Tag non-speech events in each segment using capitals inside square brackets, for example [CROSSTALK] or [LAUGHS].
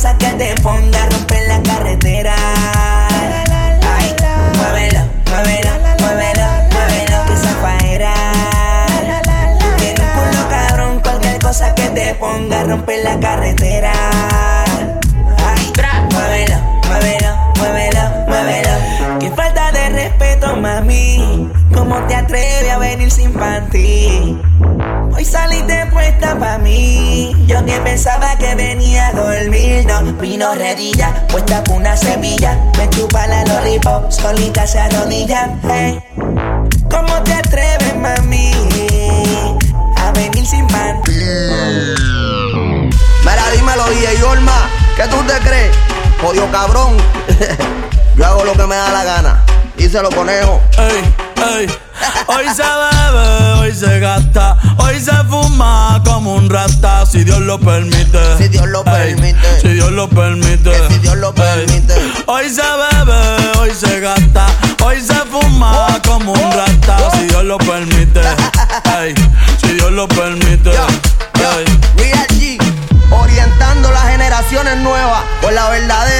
cosa que te ponga pa' mí. Yo que pensaba que venía a dormir, no. Vino redilla, puesta por una semilla. Me chupa la lollipop, solita se arrodilla. Hey. ¿Cómo te atreves, mami? A venir sin panty. Mira, dímelo, DJ Olma, ¿qué tú te crees? Jodido cabrón. [LAUGHS] Yo hago lo que me da la gana. Díselo, conejo. Ey, ey. Hoy se bebe, se gasta, hoy se fuma como un rata, si Dios lo permite. Si Dios lo Ey, permite. Si Dios lo permite. Que si Dios lo Ey. permite. Hoy se bebe, hoy se gasta, hoy se fuma como un rata, si Dios lo permite. Ey, si Dios lo permite. Yo, yo. Real G, orientando las generaciones nuevas por la verdadera.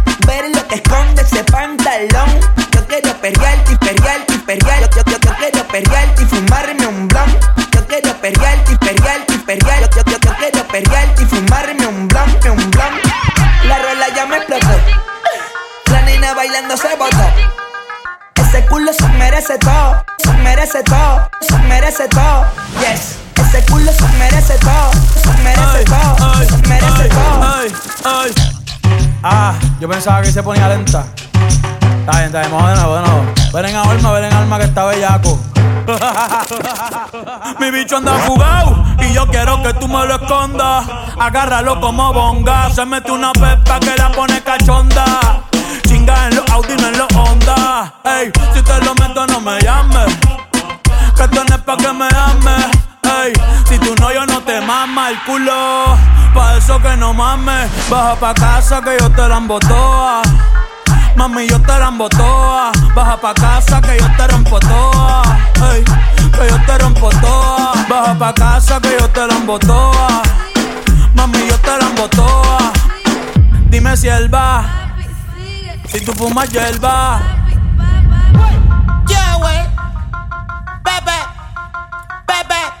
Ver lo que esconde ese pantalón. Yo quiero perrearte y perrearte y perrearte. Yo, yo, yo quiero perrearte y fumarme un blon. Yo quiero perrearte y perrearte y perrearte. Yo, yo, yo quiero perrearte y fumarme un blon, un blon. La rola ya me explotó. La nena bailando se botó. Ese culo se merece todo, se merece todo, se merece todo. Yes. Ese culo se merece todo, se merece todo, ay, se merece ay, todo. Ah, yo pensaba que se ponía lenta. Está bien, está bien, bueno, bueno. Ven en alma, ven en alma que está bellaco. [LAUGHS] Mi bicho anda fugado y yo quiero que tú me lo escondas. Agárralo como bonga. Se mete una pepa que la pone cachonda. Chinga en los Audi, no en los Honda. Ey, si te lo meto, no me llames. Que tienes pa' que me ames. Si tú no, yo no te mama el culo. Pa' eso que no mames. Baja pa' casa que yo te la embotoa. Mami, yo te rambo toa. Baja pa' casa que yo te rompo toa. Ey, que yo te rompo toa. Baja pa' casa que yo te rambo toa. Mami, yo te rambo toa. Dime si él va. Si tú fumas hierba. Yeah, wey. Bebe. Bebe.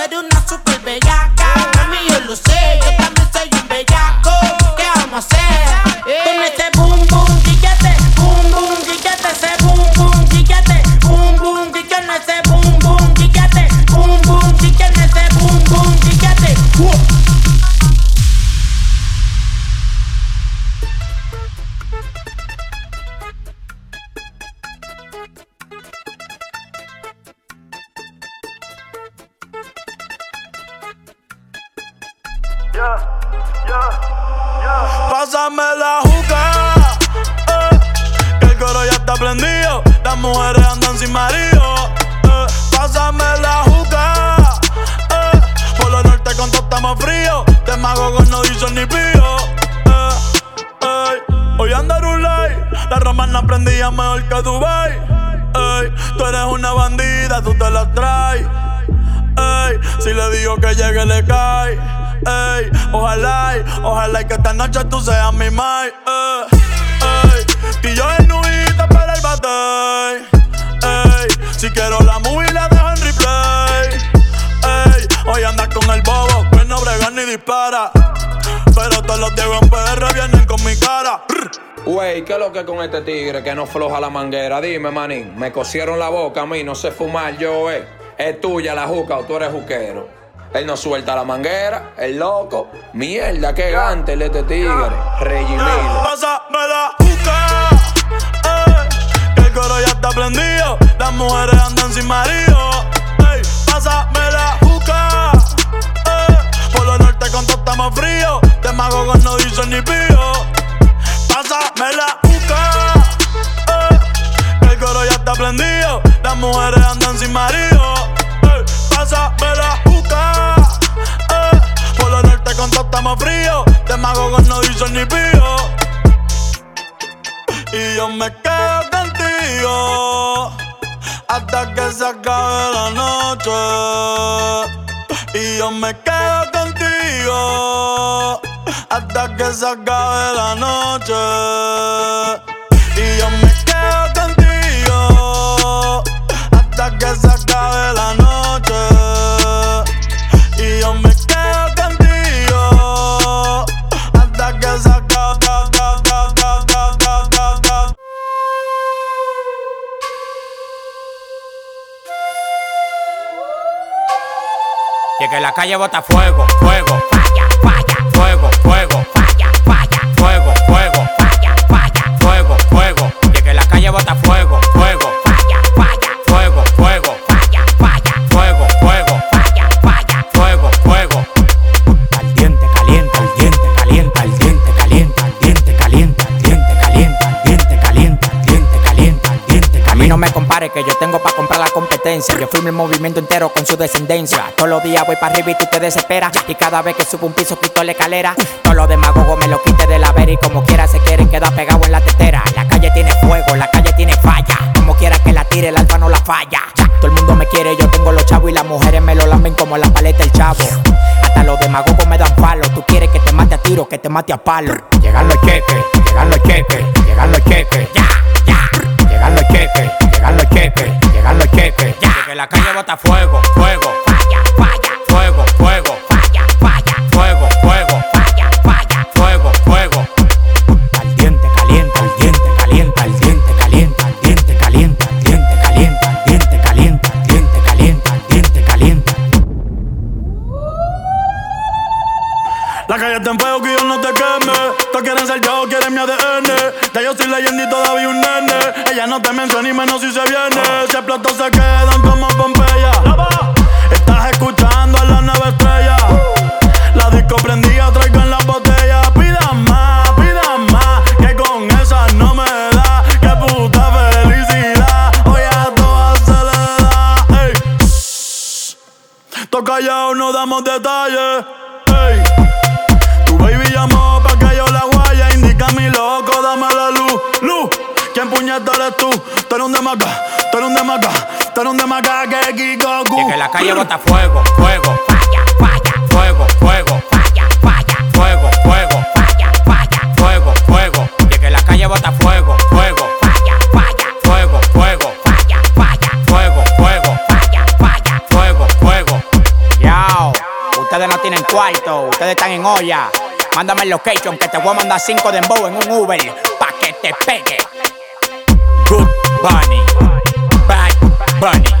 Dime, manín, me cosieron la boca a mí, no sé fumar yo, eh. Es tuya la juca o tú eres juquero. Él no suelta la manguera, el loco. Mierda, qué gante el este tigre. Regimilo. Y yo me quedo contigo hasta que se acabe la noche. Y yo me quedo contigo hasta que se acabe la noche. Que la calle bota fuego, fuego, falla, falla, que yo tengo para comprar la competencia. Yo firmo el movimiento entero con su descendencia. Todos los días voy para arriba y tú te desesperas. Y cada vez que subo un piso quito la escalera. Todos los demagogos me lo quite de la vera y como quiera se quieren quedar pegados en la tetera. La calle tiene fuego, la calle tiene falla. Como quiera que la tire, el alfa no la falla. Todo el mundo me quiere, yo tengo los chavos y las mujeres me lo lamben como la paleta del chavo. Hasta los demagogos me dan palo. Tú quieres que te mate a tiro, que te mate a palo. Llegan los cheques, llegan los cheques, llegan los cheques. Ya, ya. Llegan los cheques, cheques, llegan los. Ya. Que la calle bota fuego, fuego. Falla, falla. Fuego, fuego. Falla, falla. Fuego, fuego. Falla, falla. Fuego, fuego. Al diente calienta, al diente calienta, al diente calienta, al diente calienta, al diente calienta, al diente calienta, al diente calienta, al diente calienta. La calle está en fuego que yo no te queme. Tú quieres ser yo, quieres mi ADN. Ya yo soy leyenda y todavía un nene. Ella no te menciona ni menos si se viene. Si explotó se quedan como Pompeya. Estás escuchando a la nueva estrella. La disco prendía, traigo en la botella. Pida más, pida más. Que con esa no me da. Que puta felicidad. Hoy a todas se le da. Ey. Toca callado, no damos detalles. Ey. Tu baby llamó pa' que yo la guaya. Indica mi loco, puñeta un demaca, tú un demaca, tú un demaca que. Y que la calle bota fuego, fuego, falla, falla, fuego, fuego, falla, falla, fuego, fuego, falla, falla, fuego, fuego. Y que la calle bota fuego, fuego, falla, falla, fuego, fuego, falla, falla, fuego, fuego, falla, falla, fuego, fuego. Yao, ustedes no tienen cuarto, ustedes están en olla. Mándame el location que te voy a mandar cinco de en un Uber pa' que te pegue. Good Bunny, Bad Bunny,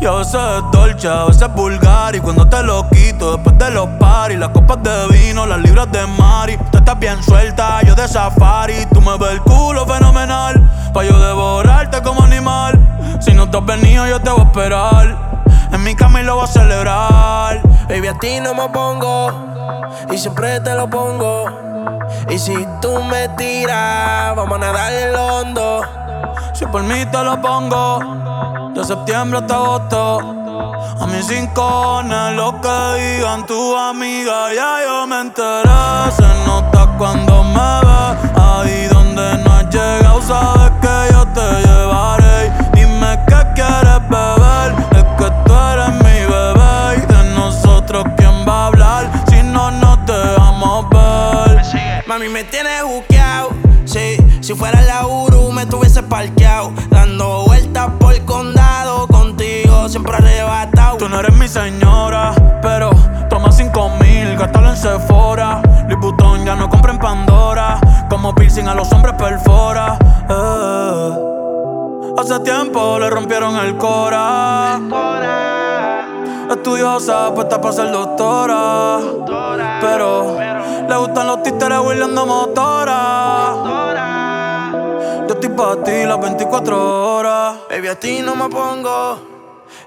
Y a veces es dolce, a veces es vulgar. Y cuando te lo quito después de los paris Las copas de vino, las libras de mari. Tú estás bien suelta, yo de safari. Tú me ves el culo fenomenal Pa' yo devorarte como animal. Si no te has venido yo te voy a esperar. En mi cama lo voy a celebrar. Baby, a ti no me pongo y siempre te lo pongo. Y si tú me tiras, vamos a nadar en lo hondo. Si por mí te lo pongo De septiembre hasta agosto. A mis rincones Lo que digan tus amigas Ya yo me enteré. Se nota cuando me ves Ahí donde no has llegado Sabes señora, pero toma cinco mil, gástalo en Sephora. Louis Vuitton ya no compra en Pandora. Como piercing a los hombres perfora. eh. Hace tiempo le rompieron el cora. Estudiosa, puesta para ser doctora. Pero le gustan los títeres huirleando motora. Yo estoy para ti las 24 horas. Baby, a ti no me pongo.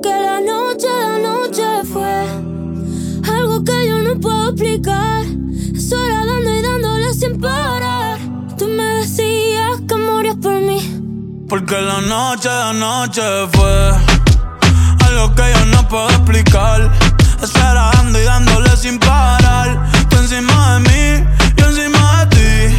porque la noche, la noche fue algo que yo no puedo explicar. Eso era dando y dándole sin parar. Tú me decías que morías por mí. Porque la noche, la noche fue algo que yo no puedo explicar. Esperando y dándole sin parar. Tú encima de mí, yo encima de ti.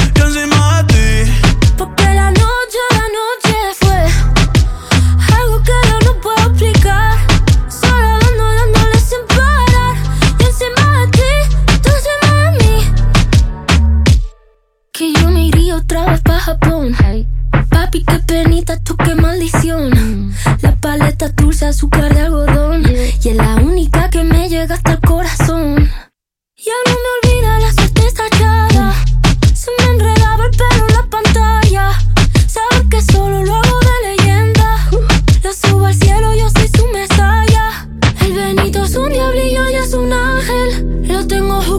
Y es la única que me llega hasta el corazón. Ya no me olvida la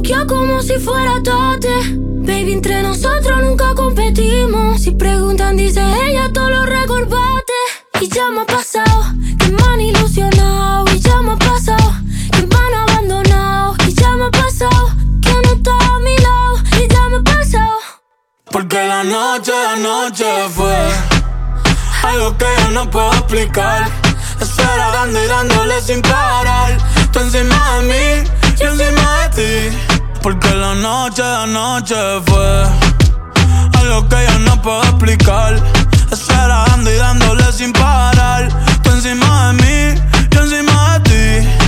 juqueado como si fuera tate. Baby, entre nosotros nunca competimos. Si preguntan, dice ella, todo lo recordate. Y ya me ha pasado que me han ilusionado. Y ya me ha pasado que me han abandonado. Y ya me ha pasado que no está a mi lado. Y ya me ha pasado. Porque la noche, la noche fue algo que yo no puedo explicar. Eso era dando y dándole sin parar. Tú encima de mí, yo encima de ti. Porque la noche, la noche fue algo que yo no puedo explicar. Eso era dando y dándole sin parar. Tú encima de mí, yo encima de ti.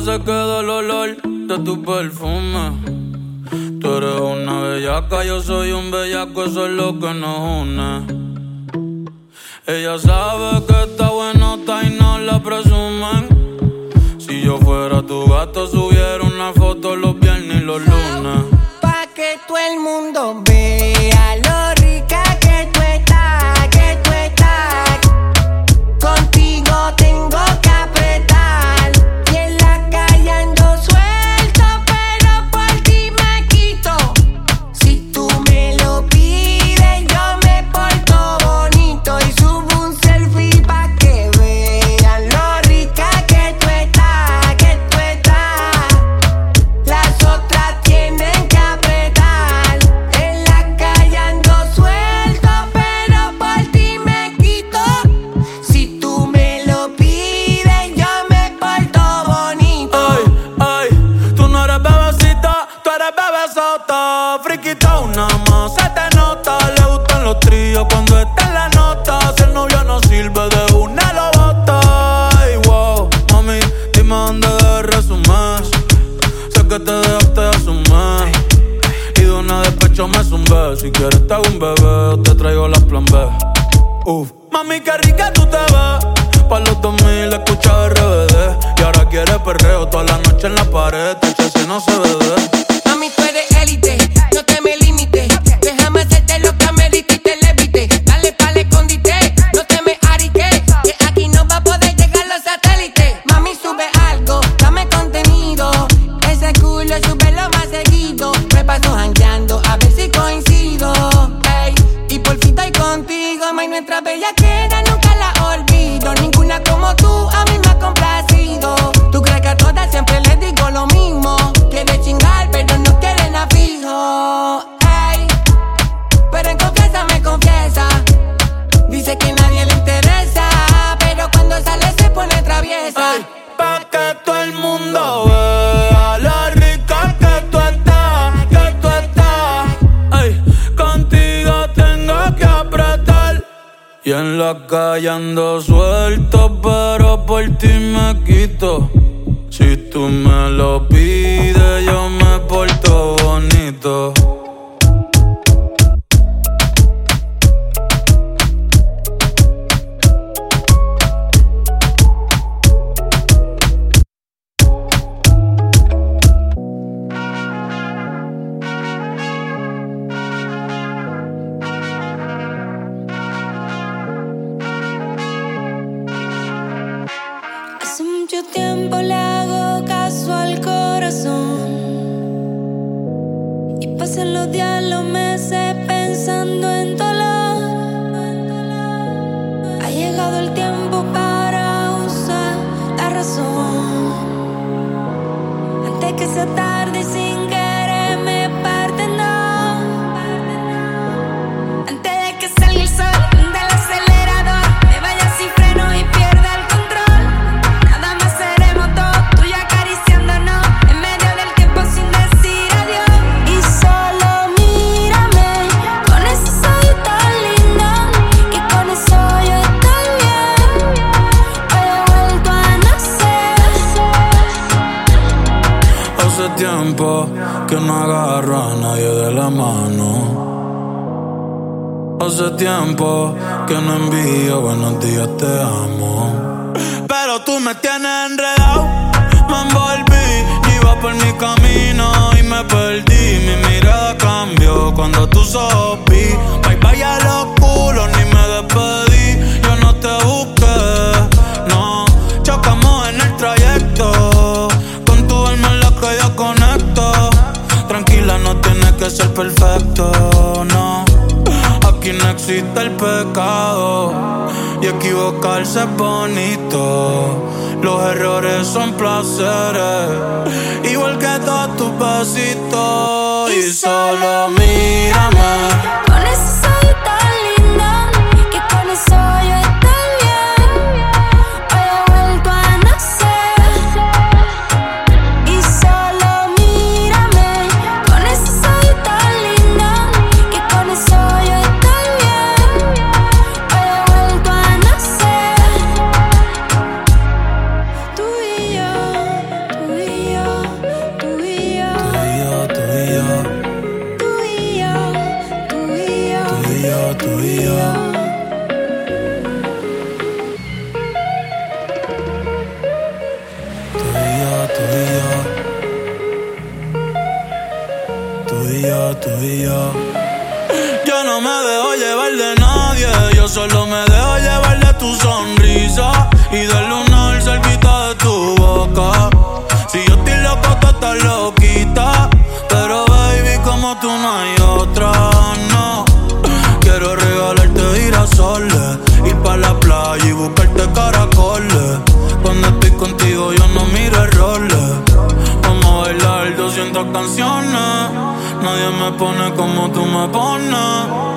Se queda el olor de tu perfume. Tú eres una bellaca, yo soy un bellaco, eso es lo que nos une. Ella sabe que está buenota y no la presumen. Si yo fuera tu gato, subiera una foto los viernes y los lunes. Pa' que todo el mundo vea bebesota. Friquita una más, se te nota. Le gustan los tríos cuando está en la nota. Si el novio no sirve de una lo bota. Ay, wow, mami, dime dónde de resumen. Sé que te dejaste de asumir. Y de una despecho me zumbé. Si quieres te hago un bebé te traigo las plan B. Uf. Mami, qué rica tú te ves. Pa' los 2000 escucha RBD. Y ahora quieres perreo toda la noche en la pared. Te si no se ve. acá y ando suelto, pero por ti me quito. Si tú me lo pides corazón antes que se tarde. que no agarro a nadie de la mano. Hace tiempo que no envío buenos días, te amo. Pero tú me tienes enredado, me envolví, iba por mi camino y me perdí. Mi mirada cambió cuando tú ojos vi. Bye bye a los culos, ni me despedí. Yo no te busco que ser perfecto, no. Aquí no existe el pecado y equivocarse es bonito. Los errores son placeres, igual que todos tus besitos. Y solo mírame. Solo me dejo llevar de tu sonrisa y del lunar cerquita de tu boca. Si yo estoy loco, tú estás loquita. Pero baby, como tú no hay otra, no. Quiero regalarte girasoles, ir pa' la playa y buscarte caracoles. Cuando estoy contigo, yo no miro errores. Vamos a bailar 200 canciones. Nadie me pone como tú me pones.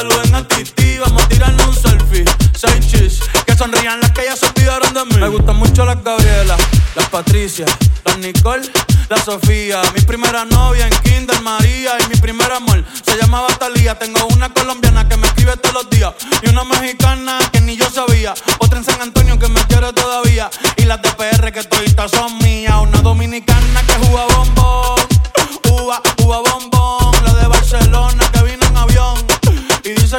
Saluden a Titi, vamos a tirarnos un selfie. Seis chis, que sonrían las que ya se olvidaron de mí. Me gustan mucho las Gabriela, las Patricia, las Nicole, la Sofía. Mi primera novia en Kinder María y mi primer amor se llamaba Talía. Tengo una colombiana que me escribe todos los días y una mexicana que ni yo sabía. Otra en San Antonio que me quiere todavía y las de PR que toditas son mías. Una dominicana que juega bombón, uva, uva bombón.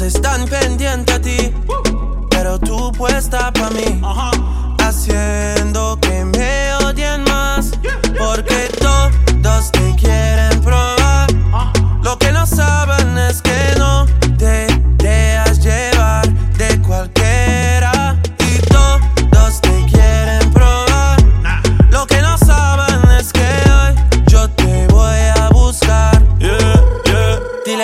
Están pendientes a ti, pero tú puesta pa' mí, haciendo que me odien más, porque todos te quieren probar. Lo que no saben es que no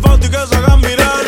Fotos y que se hagan mirar.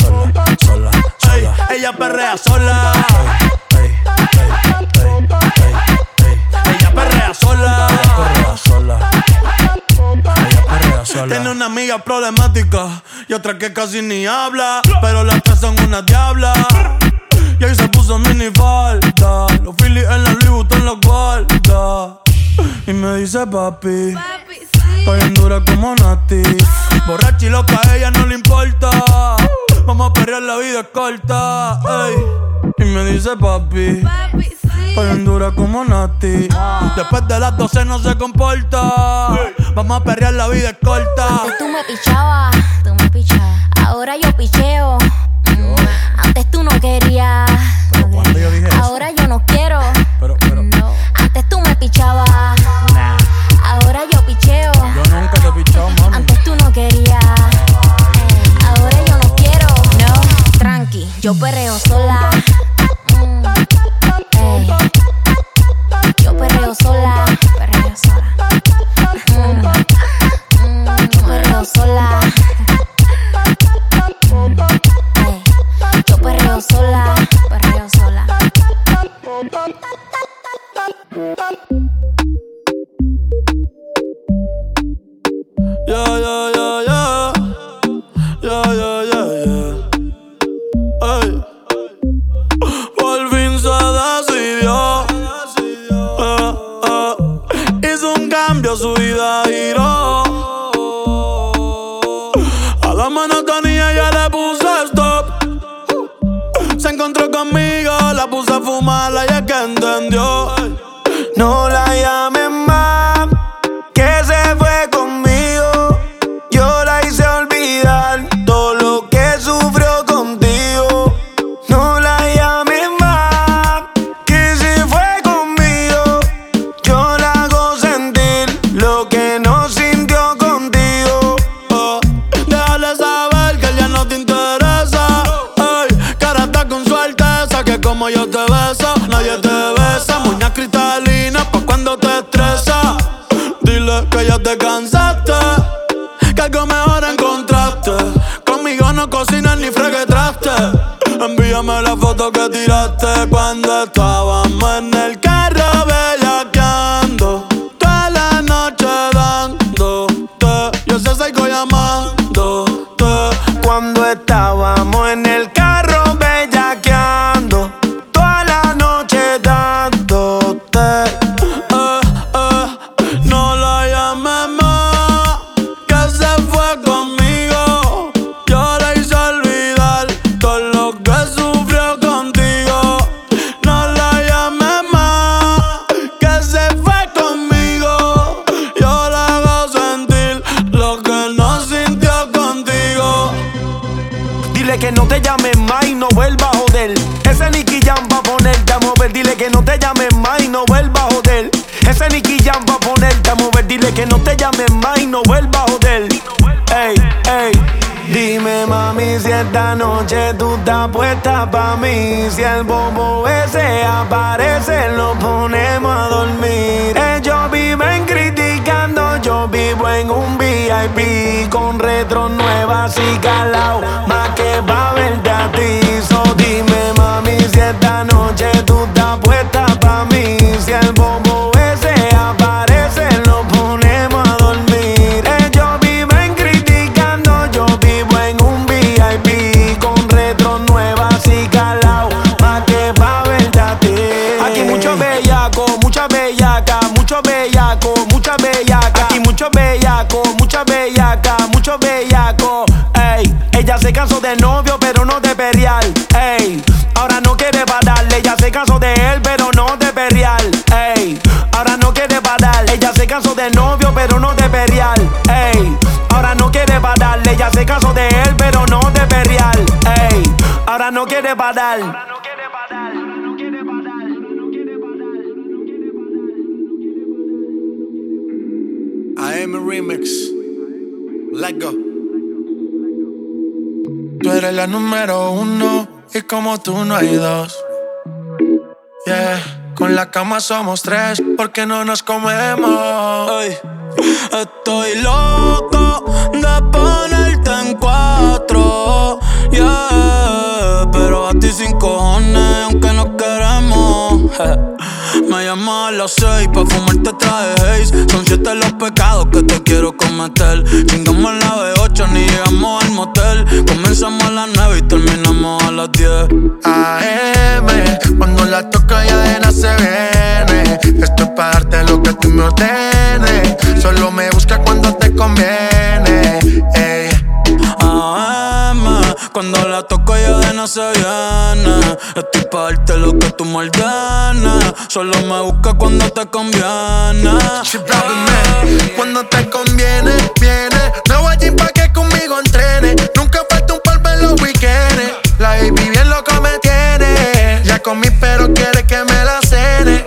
Ella perrea sola, sola, Ey, sola. ella perrea sola. Ey, ey. Ella perrea sola. Perrea sola. Ella perrea sola. Tiene una amiga problemática y otra que casi ni habla. Pero las tres son una diabla. Y ahí se puso mini falta. Los Phillies en la Louis Vuitton los guarda. Y me dice papi. Estoy en dura como Nati. Borracha y loca, a ella no le importa. Vamos a perrear, la vida es corta. ey. Y me dice papi. Estoy en dura como Nati. Después de las 12 no se comporta. Vamos a perrear, la vida es corta. Antes tú me pichabas, tú me pichabas. Ahora yo picheo. Número uno y como tú no hay dos. Yeah, con la cama somos tres porque no nos comemos. Estoy loco de llamas a las seis pa' fumarte traje haze Son siete los pecados que te quiero cometer Chingamos a la B8 ni llegamos al motel Comenzamos a las nueve y terminamos a las diez AM, cuando la toca ya de se viene. Esto es para darte lo que tú me ordenes. Solo me busca cuando te conviene. Ey. AM, cuando la toco ya de no se viene Estoy pa' darte lo que tú me Solo me busca cuando te conviene man. Cuando te conviene, viene. Nuevo gym pa' que conmigo entrene. Nunca falta un polvo en los weekends. La baby bien loco me tiene. Ya comí, pero quiere que me la cene.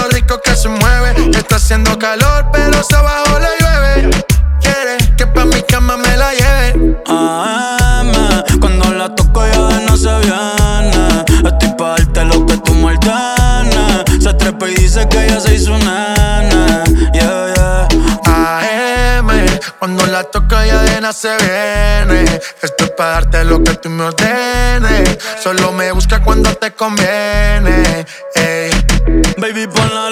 rico que se mueve. Está haciendo calor, pero se abajo le llueve. Quiere que pa' mi cama me la lleve. AM, cuando la toco ya de no se viene Estoy pa' darte lo que tú ordenes Se trepa y dice que ya se hizo nana Yeah, yeah AM, cuando la toca ya de nada se viene. Esto es para darte lo que tú me ordenes. Solo me busca cuando te conviene. Ey. Baby, pon la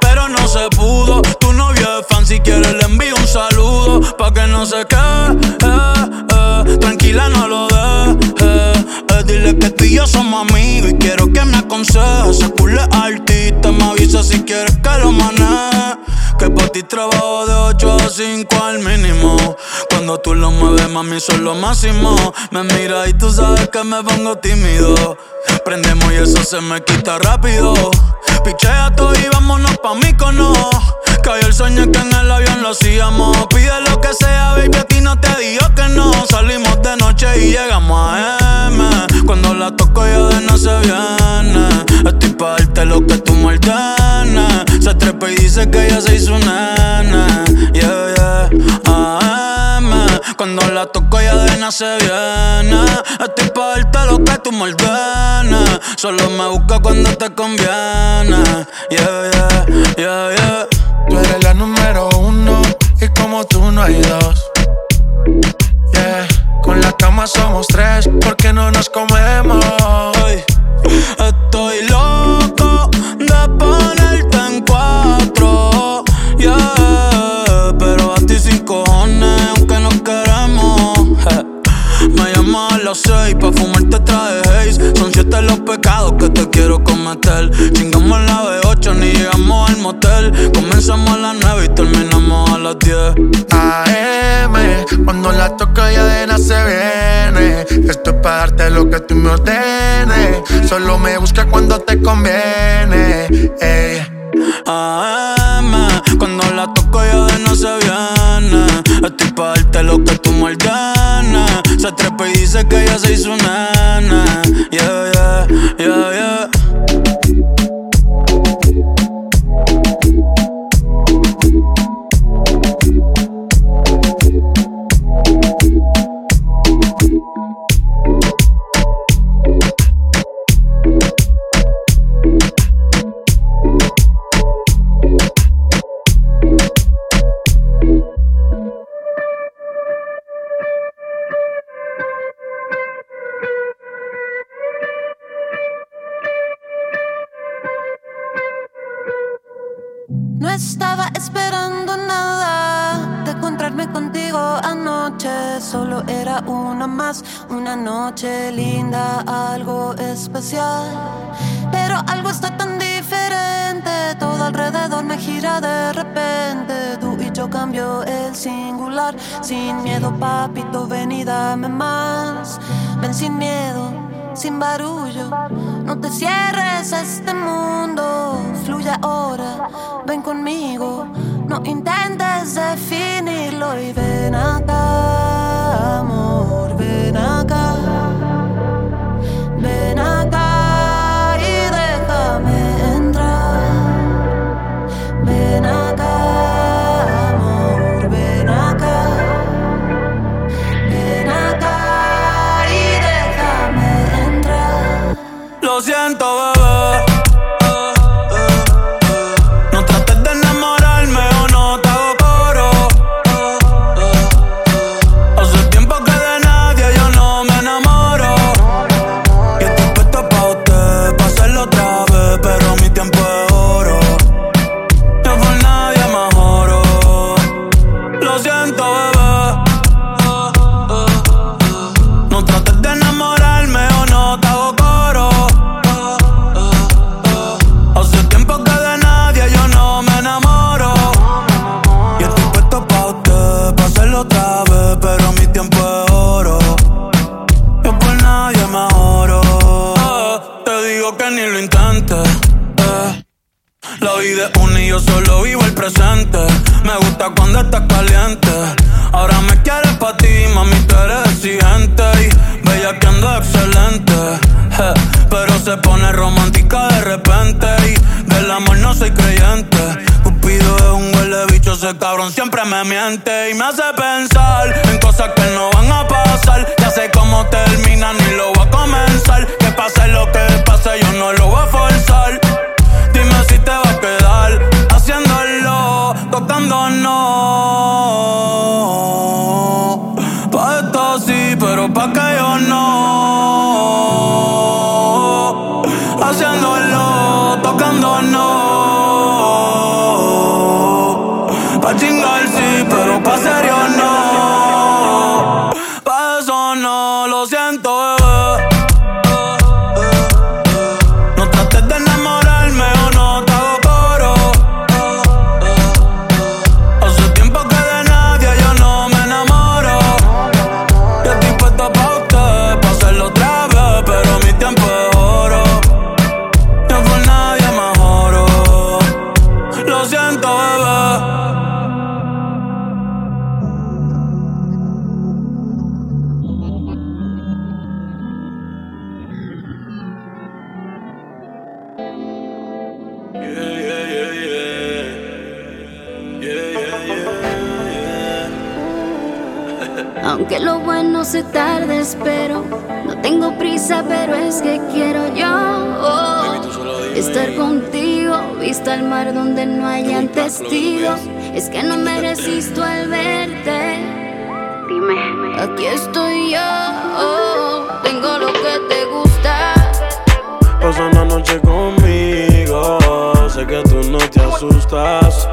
pero no se pudo Tu novio es fan, si quieres le envío un saludo Pa' que no se quede, eh, eh. Tranquila, no lo dejes eh. Dile que tú y yo somos amigos Y quiero que me aconsejes es artista, me avisa si quieres que lo maneje que pa' ti trabajo de 8 a 5 al mínimo. Cuando tú lo mueves, mami, son lo máximo. Me mira y tú sabes que me pongo tímido. Prendemos y eso se me quita rápido. Pichea todo y vámonos pa' mí cono. Cayó el sueño que en el avión lo hacíamos. Pide lo que sea, baby, a ti no te digo que no. Salimos de noche y llegamos a M. Cuando la toco ya de no se viene. Estoy pa' darte lo que tú me. Se trepa y dice que ya se hizo nana. Yeah, yeah. AM. Cuando la toco ya de nada se viene. Estoy pa' darte lo que tú me. Solo me busca cuando te conviene. Yeah, yeah, yeah, yeah. Tú eres la número uno y como tú no hay dos. Yeah, con la cama somos tres porque no nos comemos. Ey, Estoy loco las seis, pa' fumarte traje haze. Son siete los pecados que te quiero cometer. Chingamos la B8, ni llegamos al motel. Comenzamos a las nueve y terminamos a las 10. AM, cuando la toca ya de nada se viene. Esto es para darte lo que tú me ordenes. Solo me busca cuando te conviene. Ey. AM, cuando la toco ya de no se viene. Estoy pa' darte lo que tú ordenes. Se trepa y dice que ya se hizo nana. Yeah, yeah, yeah, yeah. Estaba esperando nada de encontrarme contigo anoche. Solo era una más, una noche linda, algo especial. Pero algo está tan diferente, todo alrededor me gira de repente. Tú y yo cambio el singular, sin miedo, papito, ven y dame más. Ven sin miedo, sin barullo. No te cierres a este mundo, fluye ahora, ven conmigo. No intentes definirlo y ven acá, amor, ven acá. Ven acá Y me hace pensar en cosas que no van a pasar. Ya sé cómo termina, ni lo voy a comenzar. Que pase lo que pase, yo no lo voy a forzar. Dime si te va a quedar haciéndolo, tocando pero es que quiero yo oh, estar contigo. Vista al mar donde no hayan testigos. Es que no me resisto al verte. Dime, aquí estoy yo. oh, tengo lo que te gusta. Pasa una noche conmigo. Sé que tú no te asustas.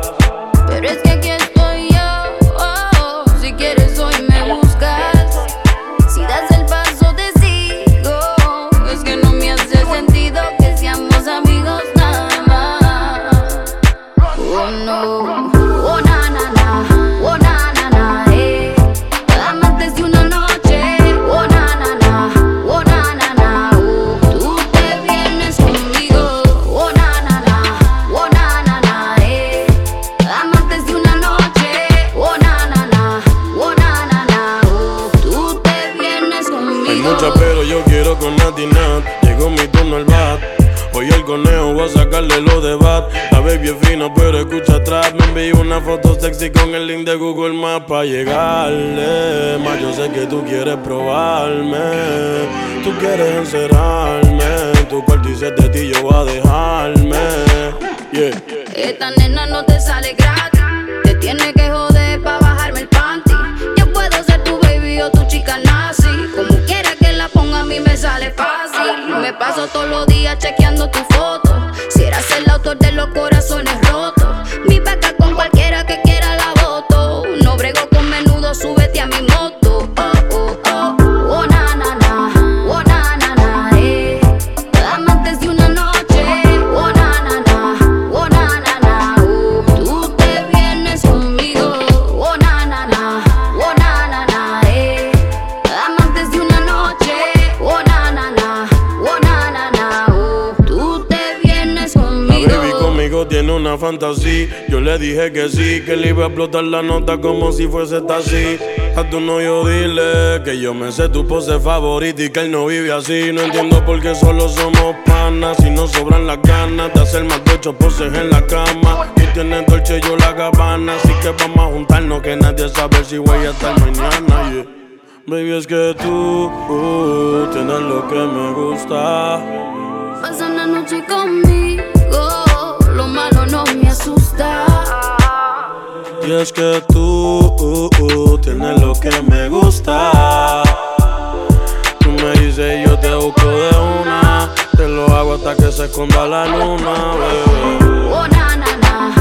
Pero es que con el link de Google Maps para llegarle. Más yo sé que tú quieres probarme. Tú quieres encerrarme. En tu cuarto de ti yo voy a dejarme. Yeah. Esta nena no te sale gratis. Te tiene que joder pa' bajarme el panty. Yo puedo ser tu baby o tu chica nazi. Como quiera que la ponga, a mí me sale fácil. Me paso todos los días chequeando tu foto. Si eras el autor de los corazones Yo le dije que sí, que le iba a explotar la nota como si fuese taxi. A tu novio dile que yo me sé tu pose favorita y que él no vive así. No entiendo por qué solo somos panas. Si nos sobran las ganas de hacer más de ocho poses en la cama. Tú tienes dolce, yo la gabana. Así que vamos a juntarnos que nadie sabe si voy a estar mañana. yeah. Baby, es que tú uh, tienes lo que me gusta. Pasa una noche conmigo, no me asusta. Y es que tú uh, uh, tienes lo que me gusta. Tú me dices y yo te busco de una. Te lo hago hasta que se esconda la luna, bebé. Oh na na na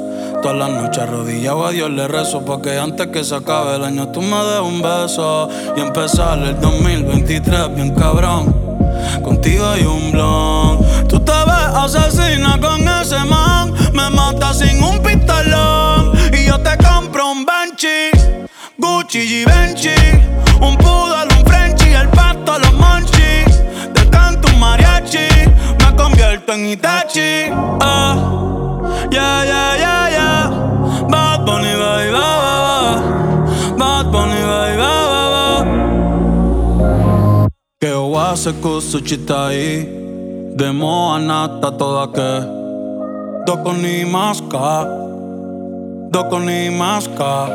Todas las noches arrodillado. A Dios le rezo Porque antes que se acabe el año tú me des un beso. Y empezar el 2023 bien cabrón. Contigo hay un blon. Tú te ves asesina con ese man. Me mata sin un pistolón. Y yo te compro un Banshee Gucci Givenchy, un poodle, un Frenchy, el pato, los monchi. Te canto un mariachi, me convierto en Itachi. Ah, yeah, yeah, yeah, Che oase kusu chitai anata toda que. Doko ni maska Doko ni maska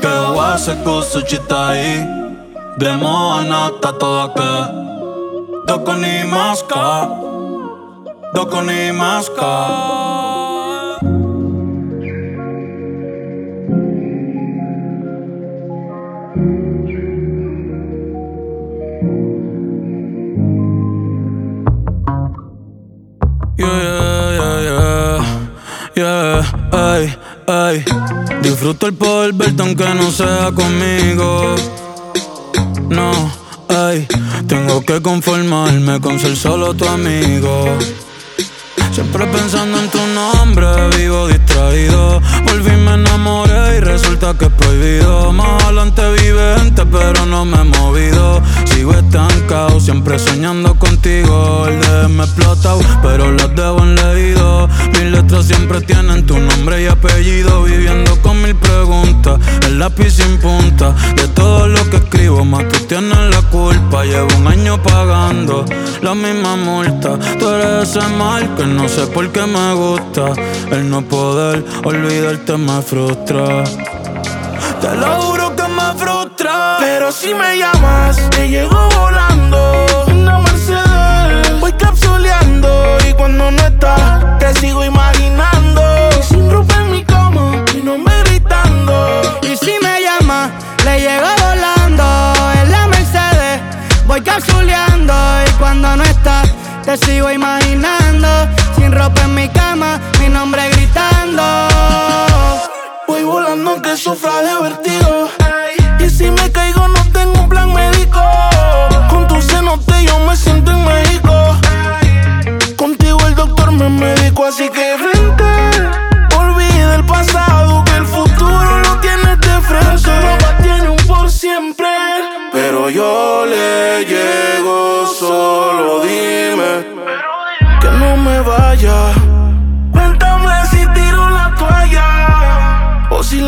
Che oase kusu chitai Demo anata toda que. Doko ni maska Doko ni maska yeah, yeah, yeah, ay, ay. Disfruto el poder verte aunque no sea conmigo. No, ay, tengo que conformarme con ser solo tu amigo. Siempre pensando en tu nombre, vivo distraído. Volví, me enamoré y resulta que es prohibido. Más adelante vive gente, pero no me he movido. Sigo estancado, siempre soñando contigo. El de me explotado, pero las debo en leído. Mis letras siempre tienen tu nombre y apellido. Viviendo con mil preguntas, el lápiz sin punta. De todo lo que escribo, más tú tienes la culpa. Llevo un año pagando la misma multa. Tú eres ese mal que no sé por qué me gusta. El no poder olvidarte me frustra. Te lo juro que me frustra. Pero si me llamas, te llego volando. Una Mercedes, voy capsuleando. Y cuando no estás, te sigo imaginando. Y sin ropa en mi cama, mi nombre gritando. Y si me llama, le llego volando. En la Mercedes, voy capsuleando. Y cuando no estás, te sigo imaginando. Sin ropa en mi cama, mi nombre gritando. Volando aunque sufra de vertigo. Y si me caigo, no tengo un plan médico. Con tu cenote yo me siento en México. Contigo el doctor me médico, así que frente. Olvida el pasado, que el futuro lo tienes de frente. Solo tiene un por siempre. Pero yo le llego, solo dime que no me vaya.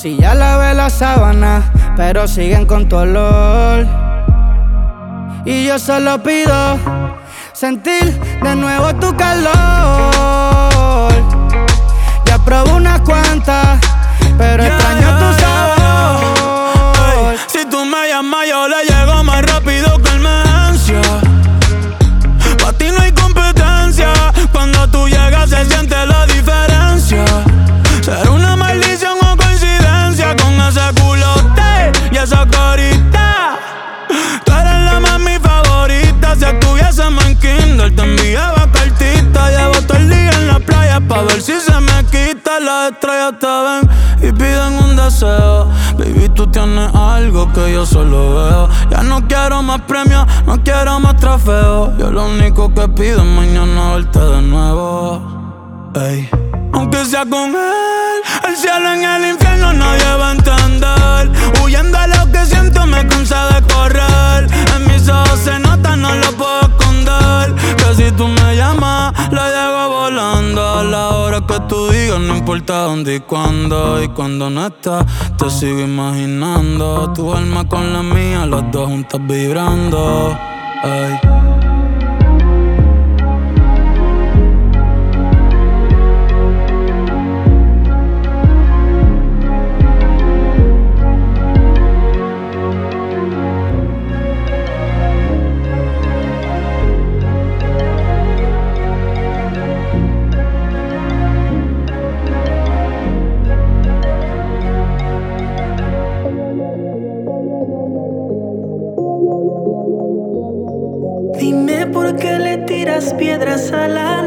Si ya lavé la sábana, pero siguen con tu olor. Y yo solo pido sentir de nuevo tu calor. Ya probé unas cuantas, pero extraño Las estrellas te ven y piden un deseo. Baby, tú tienes algo que yo solo veo. Ya no quiero más premios, no quiero más trofeos. Yo lo único que pido es mañana verte de nuevo. Ey. Aunque sea con él, el cielo en el infierno nadie va a entender. Huyendo a lo que siento me cansa de correr. Que tú digas, no importa dónde y cuándo. Y cuando no estás, te sigo imaginando. Tu alma con la mía, las dos juntas vibrando. Ey. Piedras a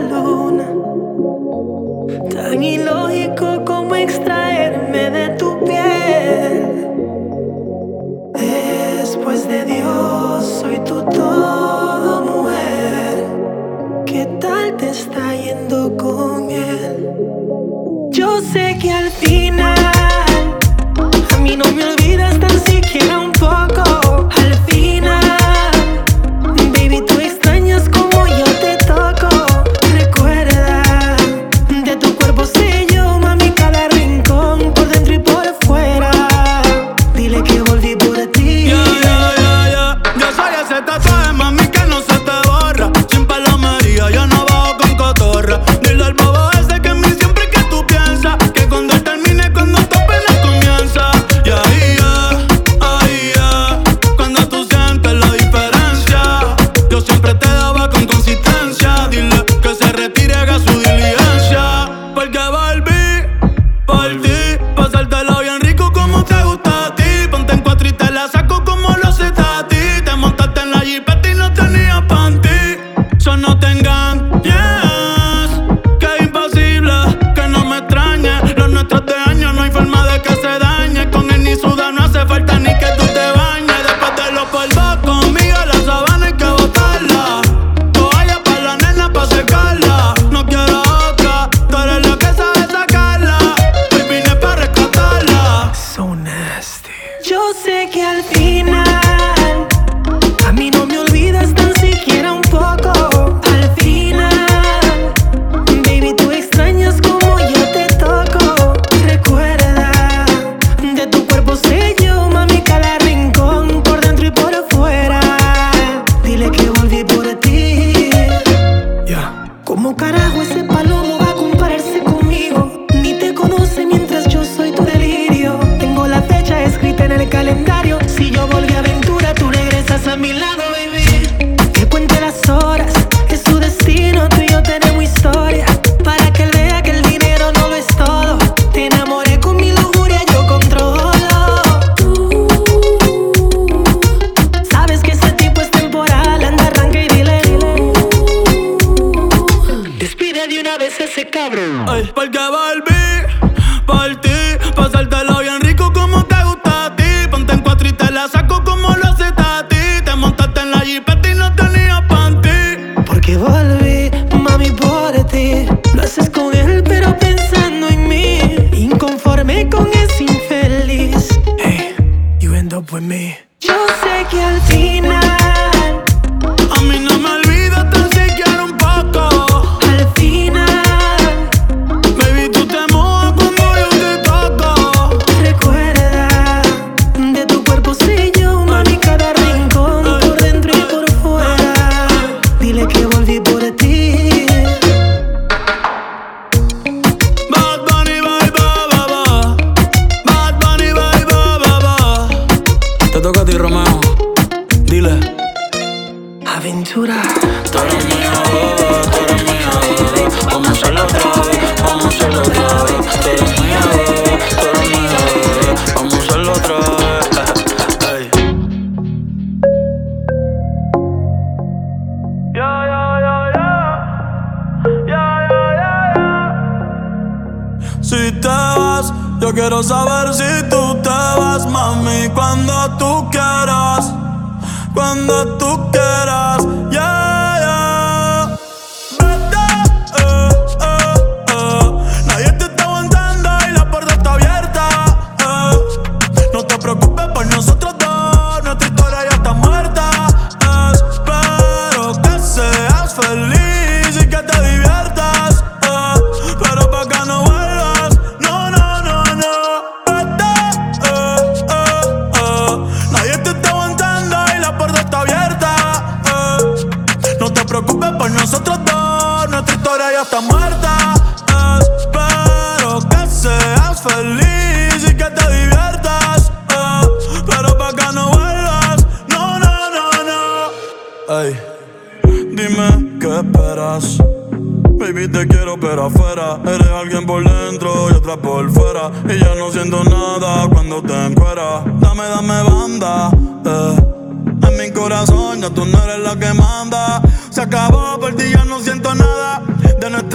muerta.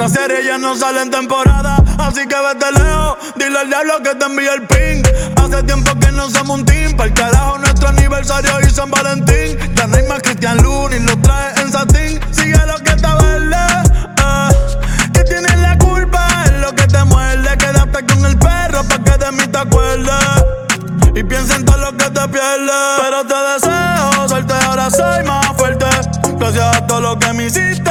De nuestra serie ya no sale en temporada. Así que vete lejos, dile al diablo que te envíe el ping. Hace tiempo que no somos un team. Para el carajo, nuestro aniversario y San Valentín. Ya no hay más Cristian Lunis, lo trae en satín. Sigue lo que está verde. eh. Que tienes la culpa, es lo que te muerde. Quédate con el perro pa' que de mí te acuerdes. Y piensa en todo lo que te pierdes. Pero te deseo suerte, ahora soy más fuerte. Gracias a todo lo que me hiciste.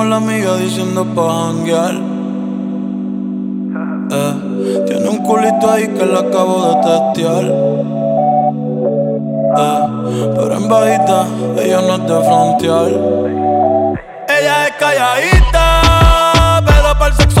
A la amiga diciendo pa' janguear. Eh, tiene un culito ahí que la acabo de testear. Eh, pero en bajita, ella no es de frontear. Ella es calladita, pero para el sexo